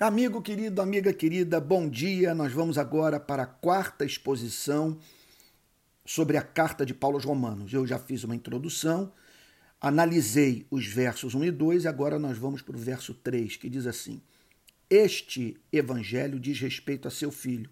Amigo querido, amiga querida, bom dia. Nós vamos agora para a quarta exposição sobre a carta de Paulo aos Romanos. Eu já fiz uma introdução, analisei os versos 1 e 2 e agora nós vamos para o verso 3, que diz assim: Este evangelho diz respeito a seu filho,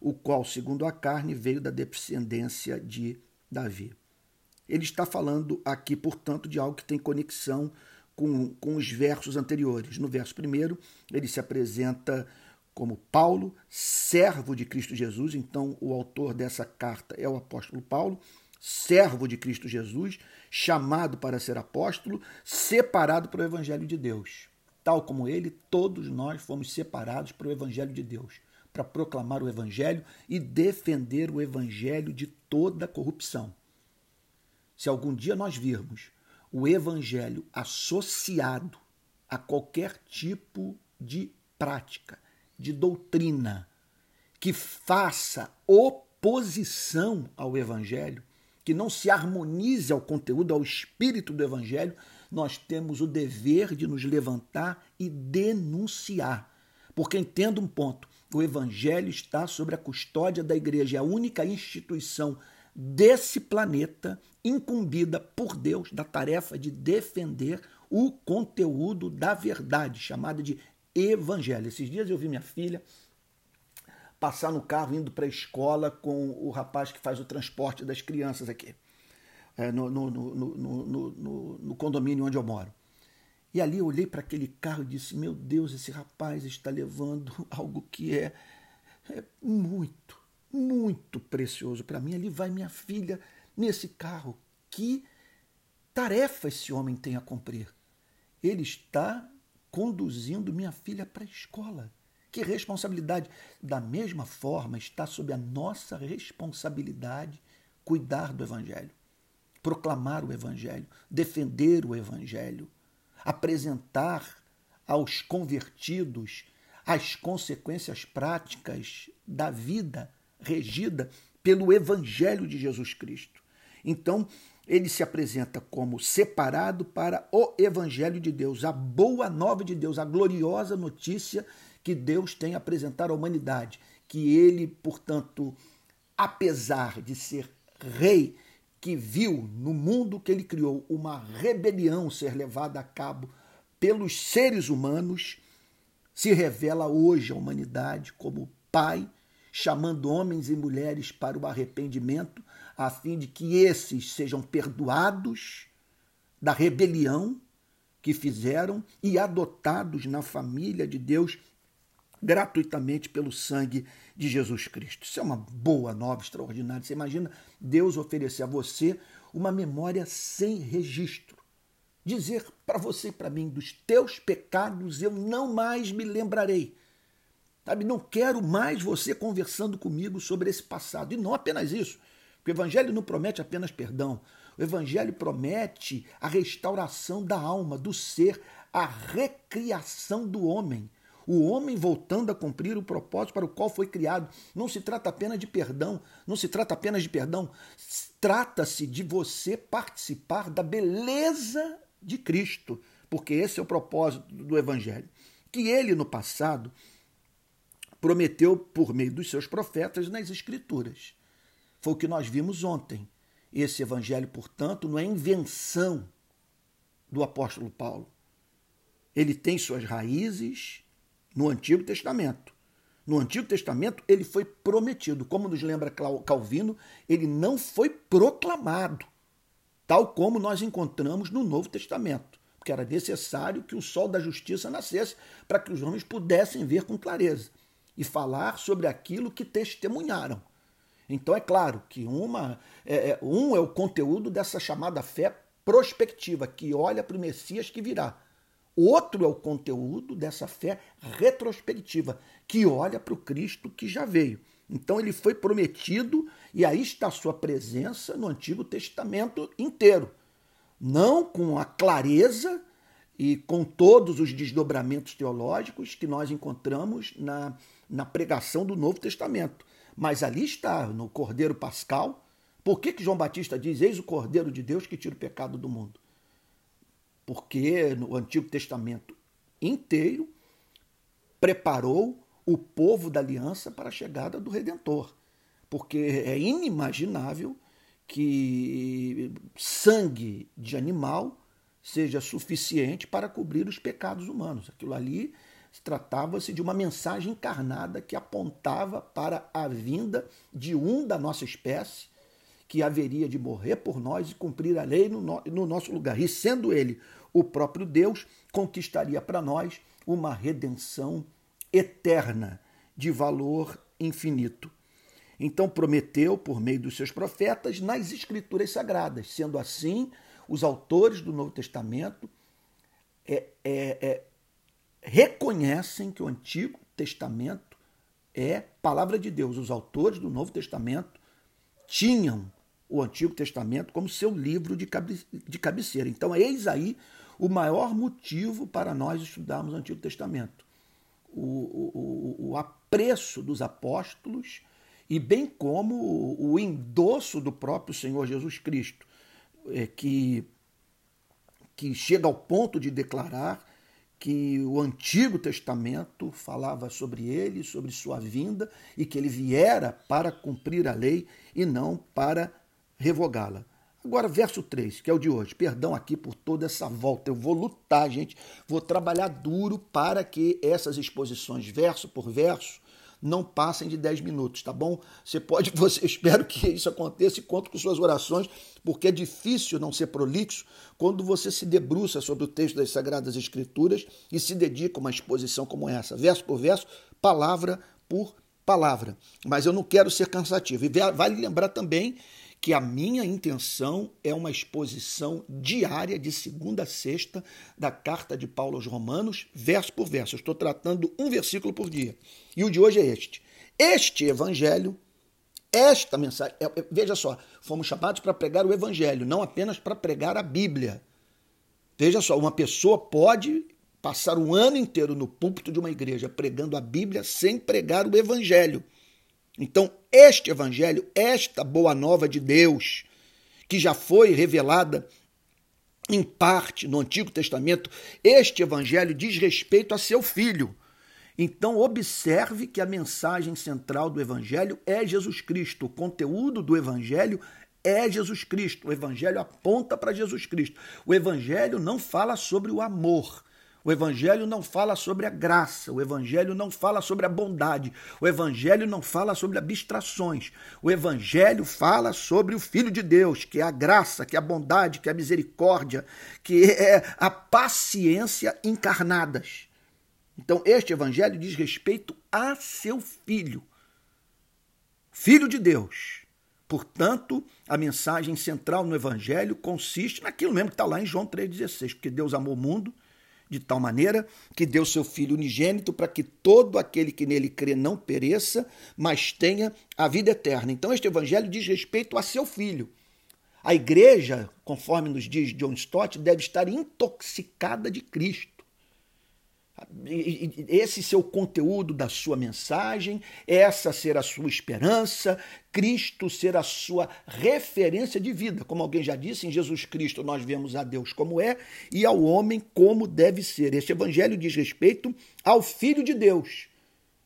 o qual, segundo a carne, veio da descendência de Davi. Ele está falando aqui, portanto, de algo que tem conexão com, com os versos anteriores. No verso primeiro, ele se apresenta como Paulo, servo de Cristo Jesus. Então, o autor dessa carta é o apóstolo Paulo, servo de Cristo Jesus, chamado para ser apóstolo, separado para o evangelho de Deus. Tal como ele, todos nós fomos separados para o evangelho de Deus, para proclamar o evangelho e defender o evangelho de toda corrupção. Se algum dia nós virmos o evangelho associado a qualquer tipo de prática, de doutrina que faça oposição ao evangelho, que não se harmonize ao conteúdo, ao espírito do evangelho, nós temos o dever de nos levantar e denunciar. Porque entenda um ponto: o evangelho está sobre a custódia da igreja, é a única instituição desse planeta incumbida por Deus da tarefa de defender o conteúdo da verdade, chamada de evangelho. Esses dias eu vi minha filha passar no carro indo para a escola com o rapaz que faz o transporte das crianças aqui, é, no, no, no, no, condomínio onde eu moro. E ali eu olhei para aquele carro e disse: Meu Deus, esse rapaz está levando algo que é, é muito, muito precioso para mim. Ali vai minha filha nesse carro. Que tarefa esse homem tem a cumprir? Ele está conduzindo minha filha para a escola. Que responsabilidade! Da mesma forma, está sob a nossa responsabilidade cuidar do Evangelho, proclamar o Evangelho, defender o Evangelho, apresentar aos convertidos as consequências práticas da vida regida pelo Evangelho de Jesus Cristo. Então, ele se apresenta como separado para o Evangelho de Deus, a boa nova de Deus, a gloriosa notícia que Deus tem a apresentar à humanidade. Que ele, portanto, apesar de ser rei, que viu no mundo que ele criou uma rebelião ser levada a cabo pelos seres humanos, se revela hoje à humanidade como Pai chamando homens e mulheres para o arrependimento, a fim de que esses sejam perdoados da rebelião que fizeram e adotados na família de Deus gratuitamente pelo sangue de Jesus Cristo. Isso é uma boa nova, extraordinária. Você imagina Deus oferecer a você uma memória sem registro. Dizer para você e para mim, dos teus pecados eu não mais me lembrarei. Sabe, não quero mais você conversando comigo sobre esse passado. E não apenas isso. Porque o Evangelho não promete apenas perdão. O Evangelho promete a restauração da alma, do ser, a recriação do homem. O homem voltando a cumprir o propósito para o qual foi criado. Não se trata apenas de perdão, não se trata apenas de perdão. Trata-se de você participar da beleza de Cristo, porque esse é o propósito do Evangelho. Que ele, no passado, prometeu por meio dos seus profetas nas Escrituras. Foi o que nós vimos ontem. Esse evangelho, portanto, não é invenção do apóstolo Paulo. Ele tem suas raízes no Antigo Testamento. No Antigo Testamento, ele foi prometido. Como nos lembra Calvino, ele não foi proclamado, tal como nós encontramos no Novo Testamento, porque era necessário que o sol da justiça nascesse para que os homens pudessem ver com clareza e falar sobre aquilo que testemunharam. Então é claro que uma, é, é, um é o conteúdo dessa chamada fé prospectiva, que olha para o Messias que virá. Outro é o conteúdo dessa fé retrospectiva, que olha para o Cristo que já veio. Então ele foi prometido e aí está a sua presença no Antigo Testamento inteiro. Não com a clareza e com todos os desdobramentos teológicos que nós encontramos na, na pregação do Novo Testamento. Mas ali está, no Cordeiro Pascal. Por que, que João Batista diz: Eis o Cordeiro de Deus que tira o pecado do mundo? Porque no Antigo Testamento inteiro, preparou o povo da aliança para a chegada do Redentor. Porque é inimaginável que sangue de animal seja suficiente para cobrir os pecados humanos. Aquilo ali tratava-se de uma mensagem encarnada que apontava para a vinda de um da nossa espécie que haveria de morrer por nós e cumprir a lei no, no nosso lugar. E sendo ele o próprio Deus, conquistaria para nós uma redenção eterna de valor infinito. Então prometeu, por meio dos seus profetas, nas Escrituras Sagradas. Sendo assim, os autores do Novo Testamento é, é, é, reconhecem que o Antigo Testamento é palavra de Deus. Os autores do Novo Testamento tinham o Antigo Testamento como seu livro de, cabe, de cabeceira. Então, eis aí o maior motivo para nós estudarmos o Antigo Testamento. O, o, o apreço dos apóstolos e bem como o, o endosso do próprio Senhor Jesus Cristo, é, que, que chega ao ponto de declarar que o Antigo Testamento falava sobre ele, sobre sua vinda, e que ele viera para cumprir a lei e não para revogá-la. Agora, verso 3, que é o de hoje. Perdão aqui por toda essa volta. Eu vou lutar, gente. Vou trabalhar duro para que essas exposições, verso por verso, não passem de 10 minutos, tá bom? Você pode, você espero que isso aconteça e conto com suas orações, porque é difícil não ser prolixo quando você se debruça sobre o texto das Sagradas Escrituras e se dedica a uma exposição como essa, verso por verso, palavra por palavra. Mas eu não quero ser cansativo. E vale lembrar também que a minha intenção é uma exposição diária, de segunda a sexta, da carta de Paulo aos Romanos, verso por verso. Eu estou tratando um versículo por dia. E o de hoje é este. Este evangelho, esta mensagem, é, é, veja só, fomos chamados para pregar o evangelho, não apenas para pregar a Bíblia. Veja só, uma pessoa pode passar o ano inteiro no púlpito de uma igreja pregando a Bíblia sem pregar o evangelho. Então, este evangelho, esta boa nova de Deus, que já foi revelada em parte no Antigo Testamento, este evangelho diz respeito a seu filho. Então, observe que a mensagem central do evangelho é Jesus Cristo. O conteúdo do evangelho é Jesus Cristo. O evangelho aponta para Jesus Cristo. O evangelho não fala sobre o amor. O Evangelho não fala sobre a graça, o Evangelho não fala sobre a bondade, o Evangelho não fala sobre abstrações. O Evangelho fala sobre o Filho de Deus, que é a graça, que é a bondade, que é a misericórdia, que é a paciência encarnadas. Então, este Evangelho diz respeito a seu Filho, Filho de Deus. Portanto, a mensagem central no Evangelho consiste naquilo mesmo que está lá em João 3,16, porque Deus amou o mundo de tal maneira que deu seu Filho unigênito para que todo aquele que nele crê não pereça, mas tenha a vida eterna. Então, este evangelho diz respeito a seu Filho. A igreja, conforme nos diz John Stott, deve estar intoxicada de Cristo esse ser o conteúdo da sua mensagem, essa ser a sua esperança, Cristo ser a sua referência de vida. Como alguém já disse, em Jesus Cristo nós vemos a Deus como é e ao homem como deve ser. Este evangelho diz respeito ao Filho de Deus.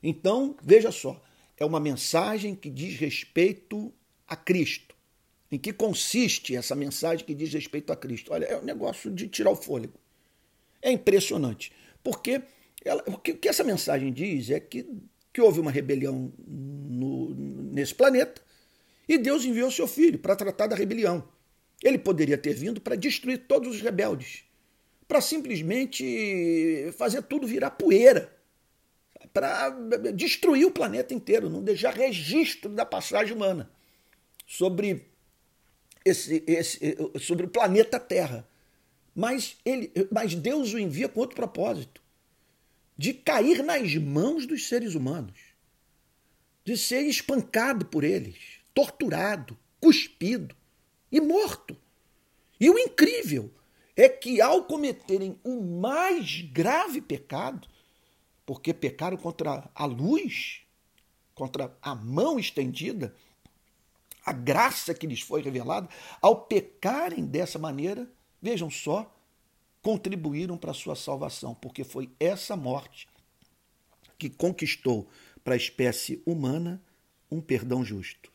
Então, veja só, é uma mensagem que diz respeito a Cristo. Em que consiste essa mensagem que diz respeito a Cristo? Olha, é um negócio de tirar o fôlego. É impressionante. Porque ela, o, que, o, que, essa mensagem diz é que, que houve uma rebelião no, nesse planeta e Deus enviou seu filho para tratar da rebelião. Ele poderia ter vindo para destruir todos os rebeldes, para simplesmente fazer tudo virar poeira, para destruir o planeta inteiro, não deixar registro da passagem humana sobre, esse, esse, sobre o planeta Terra. Mas, ele, mas Deus o envia com outro propósito: de cair nas mãos dos seres humanos, de ser espancado por eles, torturado, cuspido e morto. E o incrível é que, ao cometerem o mais grave pecado, porque pecaram contra a luz, contra a mão estendida, a graça que lhes foi revelada, ao pecarem dessa maneira, vejam só, contribuíram para a sua salvação, porque foi essa morte que conquistou para a espécie humana um perdão justo.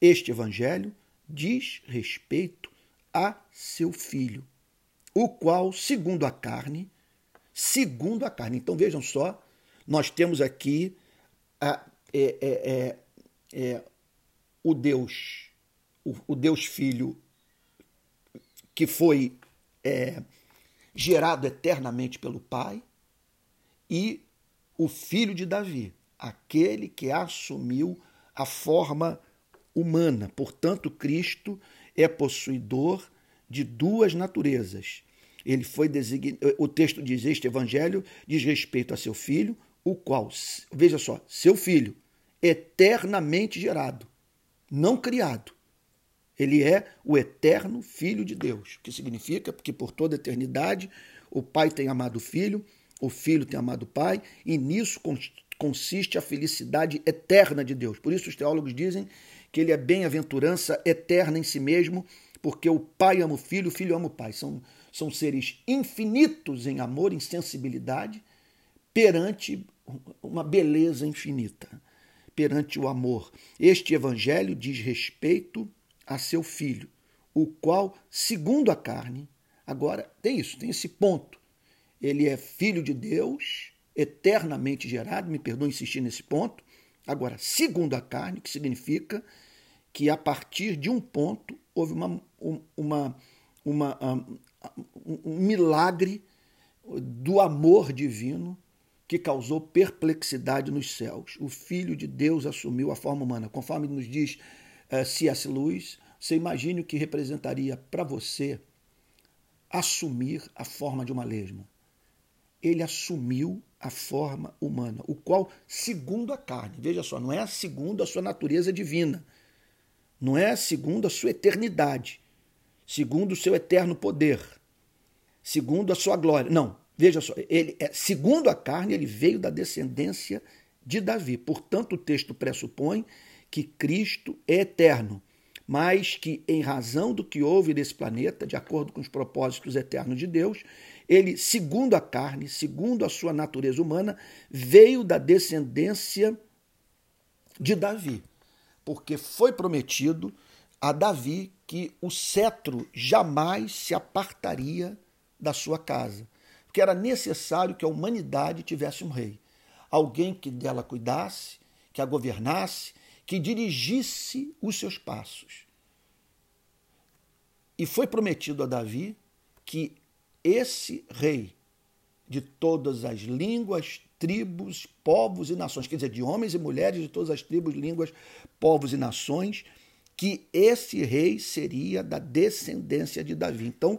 Este evangelho diz respeito a seu filho, o qual, segundo a carne, segundo a carne. Então vejam só, nós temos aqui a, é, é, é, é o Deus, o, o, Deus Filho, que foi é, gerado eternamente pelo Pai, e o filho de Davi, aquele que assumiu a forma humana. Portanto, Cristo é possuidor de duas naturezas. Ele foi designado, o texto diz: Este evangelho diz respeito a seu filho, o qual, veja só, seu filho, eternamente gerado, não criado. Ele é o eterno Filho de Deus, o que significa que por toda a eternidade o Pai tem amado o Filho, o Filho tem amado o Pai, e nisso consiste a felicidade eterna de Deus. Por isso os teólogos dizem que ele é bem-aventurança eterna em si mesmo, porque o Pai ama o Filho, o Filho ama o Pai. São, são seres infinitos em amor, em sensibilidade, perante uma beleza infinita, perante o amor. Este evangelho diz respeito a seu Filho, o qual, segundo a carne, agora tem isso, tem esse ponto. Ele é filho de Deus, eternamente gerado, me perdoe insistir nesse ponto. Agora, segundo a carne, que significa que a partir de um ponto houve uma, uma, uma, um milagre do amor divino que causou perplexidade nos céus. O Filho de Deus assumiu a forma humana. Conforme nos diz eh, C.S. Lewis, você imagine o que representaria para você assumir a forma de uma lesma. Ele assumiu a forma humana, o qual, segundo a carne, veja só, não é segundo a sua natureza divina, não é segundo a sua eternidade, segundo o seu eterno poder, segundo a sua glória. Não, veja só, ele é segundo a carne, ele veio da descendência de Davi. Portanto, o texto pressupõe que Cristo é eterno, mas que em razão do que houve nesse planeta, de acordo com os propósitos eternos de Deus, ele, segundo a carne, segundo a sua natureza humana, veio da descendência de Davi, porque foi prometido a Davi que o cetro jamais se apartaria da sua casa, porque era necessário que a humanidade tivesse um rei, alguém que dela cuidasse, que a governasse, que dirigisse os seus passos. E foi prometido a Davi que esse rei de todas as línguas, tribos, povos e nações, quer dizer, de homens e mulheres de todas as tribos, línguas, povos e nações, que esse rei seria da descendência de Davi. Então,